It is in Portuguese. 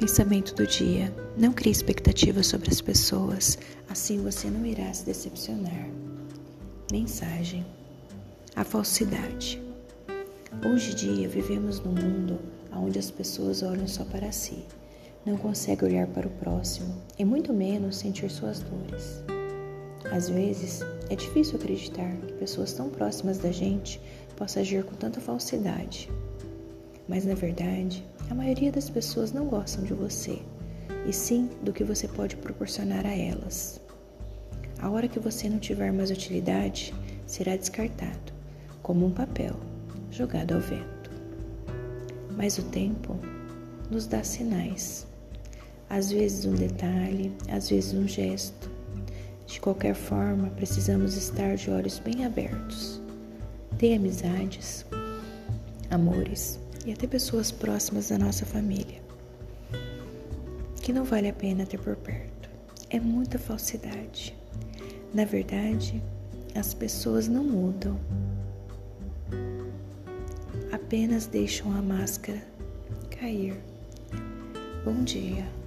Pensamento do dia: não crie expectativas sobre as pessoas, assim você não irá se decepcionar. Mensagem: a falsidade. Hoje em dia vivemos num mundo onde as pessoas olham só para si, não conseguem olhar para o próximo e muito menos sentir suas dores. Às vezes é difícil acreditar que pessoas tão próximas da gente possam agir com tanta falsidade. Mas na verdade, a maioria das pessoas não gostam de você, e sim do que você pode proporcionar a elas. A hora que você não tiver mais utilidade, será descartado, como um papel jogado ao vento. Mas o tempo nos dá sinais. Às vezes um detalhe, às vezes um gesto. De qualquer forma, precisamos estar de olhos bem abertos. Ter amizades, amores e até pessoas próximas da nossa família, que não vale a pena ter por perto. É muita falsidade. Na verdade, as pessoas não mudam, apenas deixam a máscara cair. Bom dia.